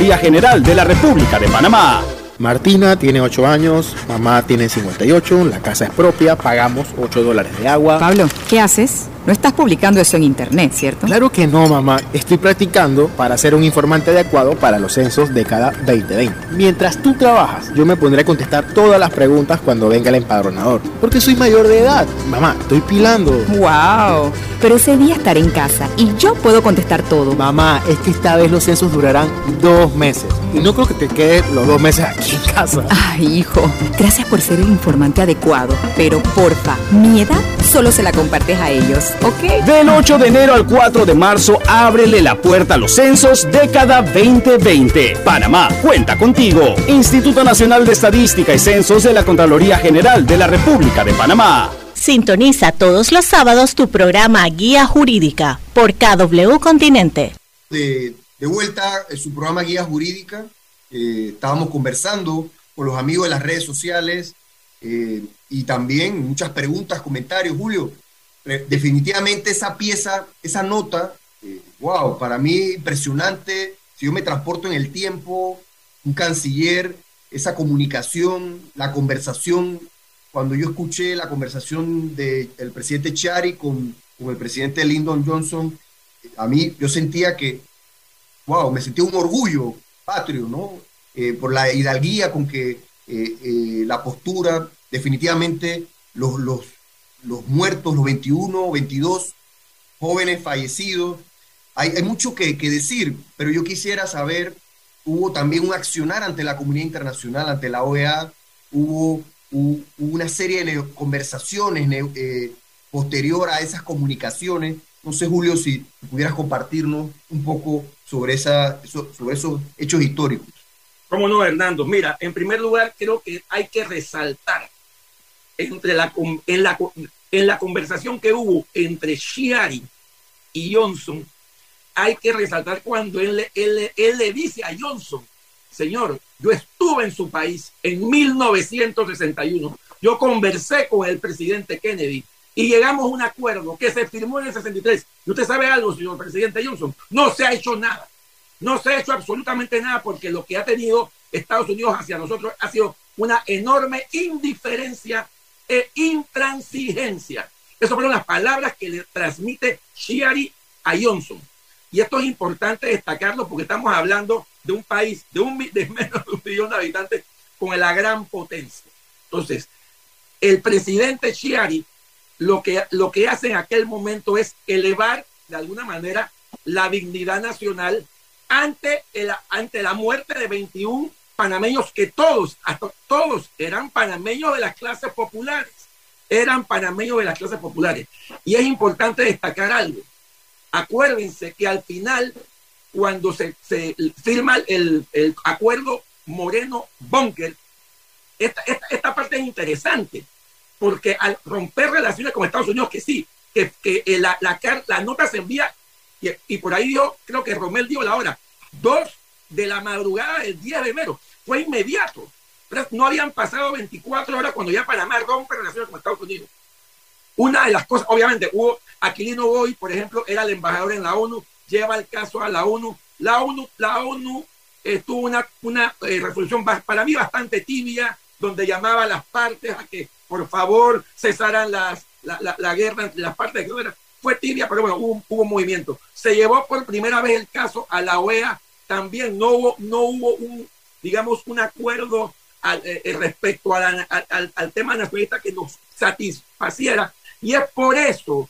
General de la República de Panamá. Martina tiene 8 años, mamá tiene 58, la casa es propia, pagamos 8 dólares de agua. Pablo, ¿qué haces? No estás publicando eso en internet, ¿cierto? Claro que no, mamá. Estoy practicando para ser un informante adecuado para los censos de cada 2020. Mientras tú trabajas, yo me pondré a contestar todas las preguntas cuando venga el empadronador. Porque soy mayor de edad. Mamá, estoy pilando. ¡Wow! Pero ese día estaré en casa y yo puedo contestar todo. Mamá, es que esta vez los censos durarán dos meses. Y no creo que te quedes los dos meses aquí en casa. Ay, hijo. Gracias por ser el informante adecuado. Pero porfa, mi edad solo se la compartes a ellos. ¿Ok? Del 8 de enero al 4 de marzo, ábrele la puerta a los censos década 2020. Panamá, cuenta contigo. Instituto Nacional de Estadística y Censos de la Contraloría General de la República de Panamá. Sintoniza todos los sábados tu programa Guía Jurídica por KW Continente. De, de vuelta en su programa Guía Jurídica, eh, estábamos conversando con los amigos de las redes sociales eh, y también muchas preguntas, comentarios. Julio, eh, definitivamente esa pieza, esa nota, wow, para mí impresionante. Si yo me transporto en el tiempo, un canciller, esa comunicación, la conversación cuando yo escuché la conversación del presidente Chari con, con, el presidente Lyndon Johnson, a mí yo sentía que, wow, me sentía un orgullo patrio, ¿no? Eh, por la hidalguía con que eh, eh, la postura, definitivamente los, los, los muertos, los 21, 22 jóvenes fallecidos, hay, hay mucho que, decir, pero yo quisiera saber, hubo también un accionar ante la comunidad internacional, ante la OEA, hubo hubo una serie de conversaciones eh, posterior a esas comunicaciones. No sé, Julio, si pudieras compartirnos un poco sobre, esa, sobre esos hechos históricos. ¿Cómo no, Hernando? Mira, en primer lugar, creo que hay que resaltar entre la, en, la, en la conversación que hubo entre Shiari y Johnson, hay que resaltar cuando él, le dice a Johnson, señor, yo estuve en su país en 1961. Yo conversé con el presidente Kennedy y llegamos a un acuerdo que se firmó en el 63. Y usted sabe algo, señor presidente Johnson, no se ha hecho nada. No se ha hecho absolutamente nada porque lo que ha tenido Estados Unidos hacia nosotros ha sido una enorme indiferencia e intransigencia. Esas fueron las palabras que le transmite Shiari a Johnson. Y esto es importante destacarlo porque estamos hablando de un país de, un, de menos de un millón de habitantes con la gran potencia. Entonces, el presidente Chiari lo que, lo que hace en aquel momento es elevar de alguna manera la dignidad nacional ante, el, ante la muerte de 21 panameños que todos, hasta todos eran panameños de las clases populares, eran panameños de las clases populares. Y es importante destacar algo. Acuérdense que al final cuando se, firma el, acuerdo Moreno-Bunker, esta, esta, esta, parte es interesante, porque al romper relaciones con Estados Unidos, que sí, que, que la, la, la, nota se envía, y, y, por ahí dio, creo que Romel dio la hora, dos de la madrugada del 10 de enero, fue inmediato. No habían pasado 24 horas cuando ya Panamá rompe relaciones con Estados Unidos. Una de las cosas, obviamente, hubo Aquilino Boy, por ejemplo, era el embajador en la ONU, lleva el caso a la ONU. La ONU, la ONU eh, tuvo una, una eh, resolución para mí bastante tibia, donde llamaba a las partes a que por favor cesaran las, la, la, guerra entre las partes. Fue tibia, pero bueno, hubo, hubo movimiento. Se llevó por primera vez el caso a la OEA. También no hubo, no hubo un, digamos, un acuerdo al, eh, eh respecto a la, al, al, tema nacionalista que nos satisfaciera. Y es por eso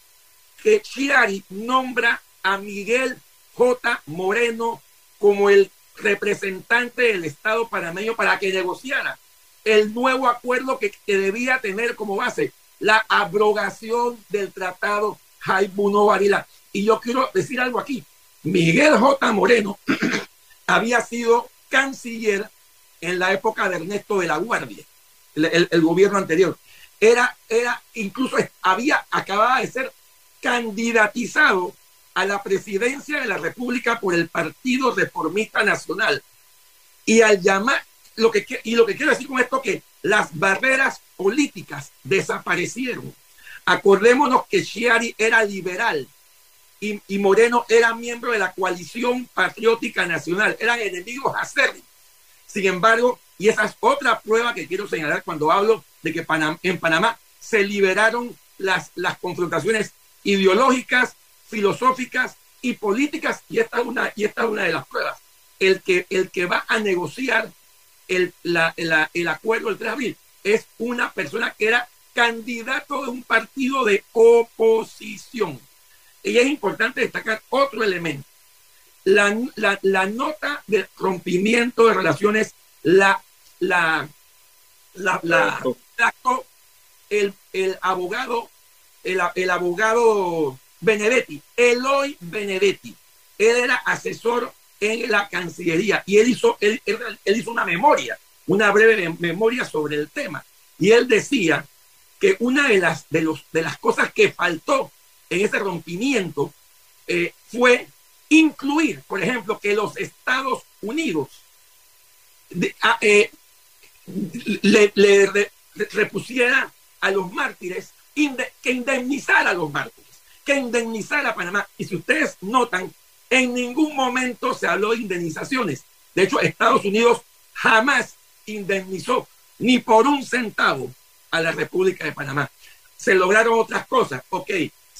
que Chiari nombra a Miguel J. Moreno como el representante del Estado panameño para que negociara el nuevo acuerdo que, que debía tener como base la abrogación del tratado Jaibuno Varila. Y yo quiero decir algo aquí. Miguel J. Moreno había sido canciller en la época de Ernesto de la Guardia, el, gobierno anterior. Era, era, incluso había, acababa de ser candidatizado a la presidencia de la República por el Partido Reformista Nacional. Y al llamar, lo que, y lo que quiero decir con esto que las barreras políticas desaparecieron. Acordémonos que Chiari era liberal y, Moreno era miembro de la coalición patriótica nacional, eran enemigos acérrimos. Sin embargo, y esa es otra prueba que quiero señalar cuando hablo de que Panam en Panamá se liberaron las, las confrontaciones ideológicas filosóficas y políticas, y esta es una, y esta es una de las pruebas. El que, el que va a negociar el, la, la, el acuerdo del 3 de abril es una persona que era candidato de un partido de oposición. Y es importante destacar otro elemento. La, la, la nota de rompimiento de relaciones la, la, la, la, el, el abogado el, el abogado Benedetti, Eloy Benedetti. Él era asesor en la Cancillería y él hizo, él, él, hizo una memoria, una breve memoria sobre el tema. Y él decía que una de las, de los, de las cosas que faltó en ese rompimiento eh, fue incluir, por ejemplo, que los Estados Unidos ah, eh, le, le, repusiera a los mártires, que indemnizara a los mártires, que indemnizara a Panamá. Y si ustedes notan, en ningún momento se habló de indemnizaciones. De hecho, Estados Unidos jamás indemnizó ni por un centavo a la República de Panamá. Se lograron otras cosas, ok,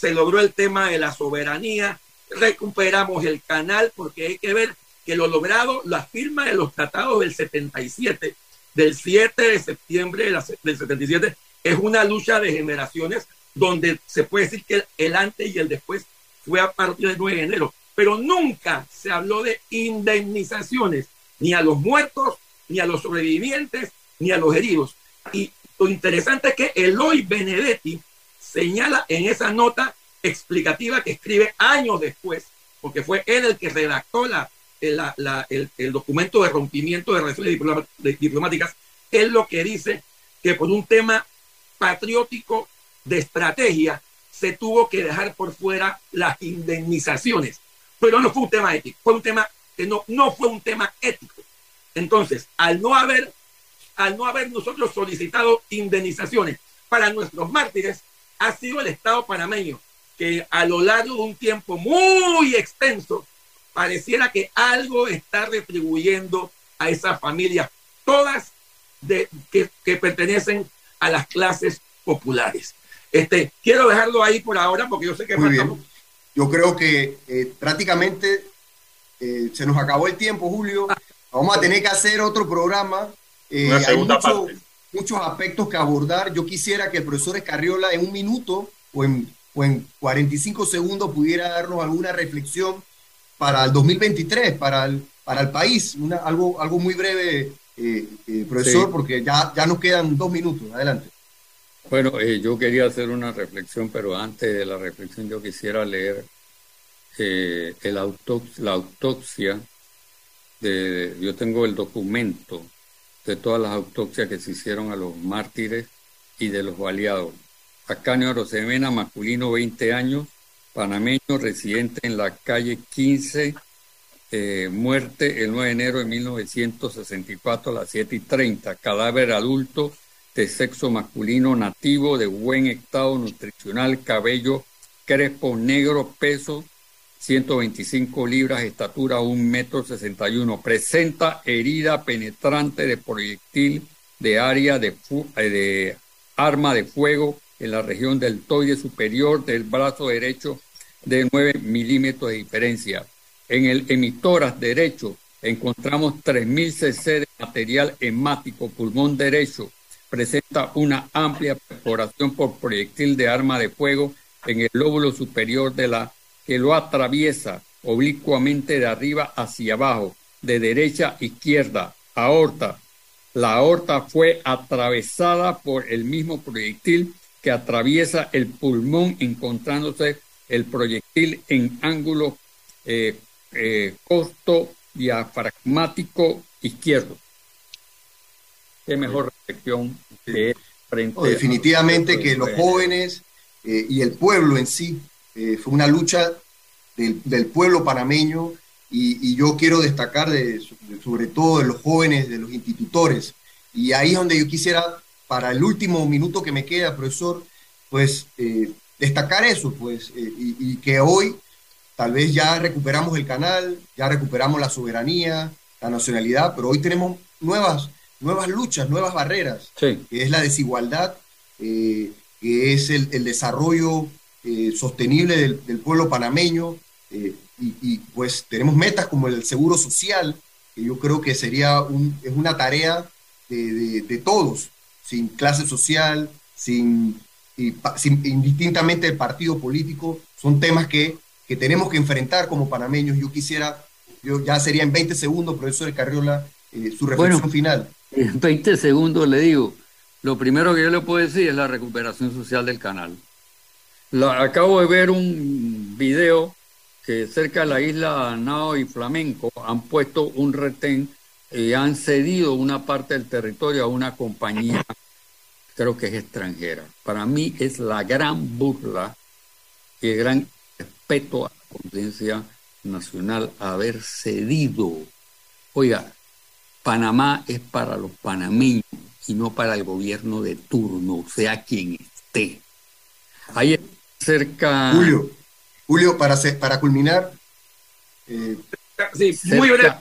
se logró el tema de la soberanía, recuperamos el canal, porque hay que ver que lo logrado, la firma de los tratados del 77, del 7 de septiembre del 77, es una lucha de generaciones donde se puede decir que el antes y el después fue a partir del 9 de enero pero nunca se habló de indemnizaciones ni a los muertos, ni a los sobrevivientes, ni a los heridos. Y lo interesante es que Eloy Benedetti señala en esa nota explicativa que escribe años después, porque fue él el que redactó la, el, documento de rompimiento de relaciones diplomáticas, él lo que dice que por un tema patriótico de estrategia se tuvo que dejar por fuera las indemnizaciones pero no fue un tema ético, fue un tema que no, no fue un tema ético. Entonces, al no haber, al no haber nosotros solicitado indemnizaciones para nuestros mártires, ha sido el Estado panameño que a lo largo de un tiempo muy extenso pareciera que algo está retribuyendo a esas familias, todas de, que, que pertenecen a las clases populares. Este, quiero dejarlo ahí por ahora porque yo sé que yo creo que eh, prácticamente eh, se nos acabó el tiempo, Julio. Vamos a tener que hacer otro programa. Eh, hay muchos aspectos que abordar. Yo quisiera que el profesor Escarriola en un minuto o en, o en 45 segundos pudiera darnos alguna reflexión para el 2023, para el, para el país. Una, algo, algo muy breve, profesor, porque ya, ya nos quedan dos minutos. Adelante. Bueno, eh, yo quería hacer una reflexión, pero antes de la reflexión yo quisiera leer eh, el la autopsia. De, yo tengo el documento de todas las autopsias que se hicieron a los mártires y de los baleados. Ascanio Rosemena, masculino, 20 años, panameño, residente en la calle 15, eh, muerte el 9 de enero de 1964 a las 7 y 30, cadáver adulto de sexo masculino nativo, de buen estado nutricional, cabello crespo negro, peso 125 libras, estatura 1 metro 61. Presenta herida penetrante de proyectil de área de, eh, de arma de fuego en la región del toide superior del brazo derecho de 9 milímetros de diferencia. En el emitoras derecho encontramos 3.000 cc de material hemático, pulmón derecho, presenta una amplia perforación por proyectil de arma de fuego en el lóbulo superior de la que lo atraviesa oblicuamente de arriba hacia abajo, de derecha a izquierda, aorta. La aorta fue atravesada por el mismo proyectil que atraviesa el pulmón, encontrándose el proyectil en ángulo eh, eh, costo diafragmático izquierdo. Qué mejor reflexión que frente Definitivamente que los jóvenes eh, y el pueblo en sí eh, fue una lucha del, pueblo panameño y, yo quiero destacar de, sobre todo de los jóvenes, de los institutores. Y ahí es donde yo quisiera, para el último minuto que me queda, profesor, pues eh, destacar eso, pues, y, y que hoy tal vez ya recuperamos el canal, ya recuperamos la soberanía, la nacionalidad, pero hoy tenemos nuevas nuevas luchas, nuevas barreras, que es la desigualdad, eh, que es el, desarrollo eh, sostenible del, pueblo panameño, eh, y, pues tenemos metas como el seguro social, que yo creo que sería es una tarea de, todos, sin clase social, sin, indistintamente el partido político, son temas que, que tenemos que enfrentar como panameños. Yo quisiera, yo ya sería en 20 segundos, profesor Carriola, su reflexión final. En 20 segundos le digo, lo primero que yo le puedo decir es la recuperación social del canal. Acabo de ver un video que cerca de la isla Nao y Flamenco han puesto un retén y han cedido una parte del territorio a una compañía, creo que es extranjera. Para mí es la gran burla y el gran respeto a la conciencia nacional haber cedido. Oiga, Panamá es para los panameños y no para el gobierno de turno, sea quien esté. Ahí cerca. Julio, Julio, para, para culminar. Eh, sí, muy breve.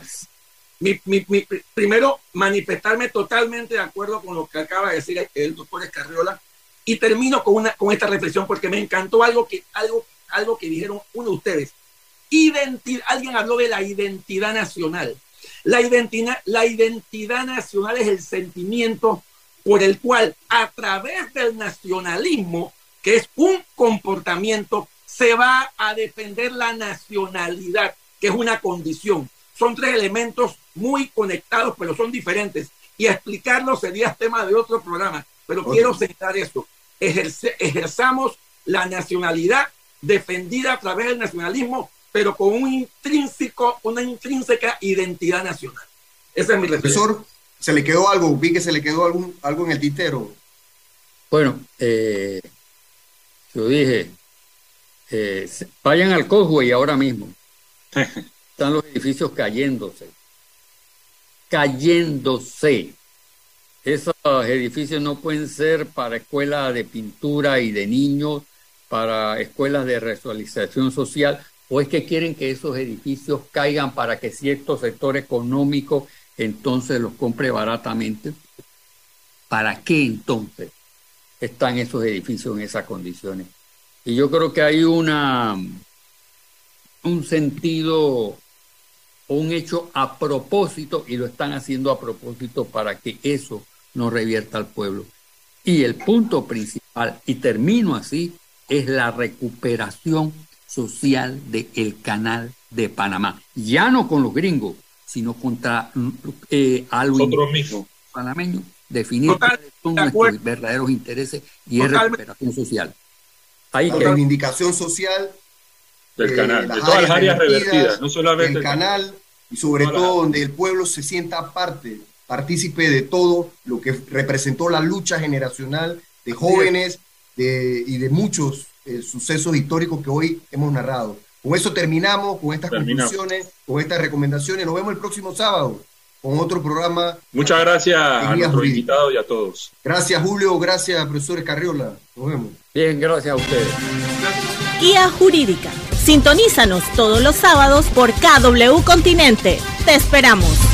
Mi, mi, mi, primero, manifestarme totalmente de acuerdo con lo que acaba de decir el doctor Escarriola y termino con, una, con esta reflexión porque me encantó algo que, algo, algo que dijeron uno de ustedes. Identidad, alguien habló de la identidad nacional. La identidad, la identidad nacional es el sentimiento por el cual a través del nacionalismo, que es un comportamiento, se va a defender la nacionalidad, que es una condición. Son tres elementos muy conectados, pero son diferentes. Y explicarlo sería tema de otro programa. Pero quiero sentar eso. ejerzamos la nacionalidad defendida a través del nacionalismo pero con un intrínseco, una intrínseca identidad nacional. Ese es mi reflexión. Profesor, ¿se le quedó algo? Vi que se le quedó algún, algo en el tintero. Bueno, eh, yo dije, eh, vayan al y ahora mismo. Están los edificios cayéndose. Cayéndose. Esos edificios no pueden ser para escuelas de pintura y de niños, para escuelas de resocialización social, ¿O es que quieren que esos edificios caigan para que cierto sector económico entonces los compre baratamente? ¿Para qué entonces están esos edificios en esas condiciones? Y yo creo que hay una un sentido o un hecho a propósito y lo están haciendo a propósito para que eso no revierta al pueblo. Y el punto principal, y termino así, es la recuperación social del canal de Panamá. Ya no con los gringos, sino contra eh, algo panameño, definir son nuestros verdaderos intereses y es recuperación social. Hay la reivindicación social del eh, canal, de todas las áreas revertidas, no solamente el canal, y sobre todo donde el pueblo se sienta parte, partícipe de todo lo que representó la lucha generacional de jóvenes de, y de muchos eh, sucesos históricos que hoy hemos narrado. Con eso terminamos, con estas conclusiones, con estas recomendaciones. Nos vemos el próximo sábado con otro programa. Muchas gracias a nuestro invitado y a todos. Gracias, Julio. Gracias, profesor Carriola. Nos vemos. Bien, gracias a ustedes. Guía Jurídica. Sintonízanos todos los sábados por KW Continente. Te esperamos.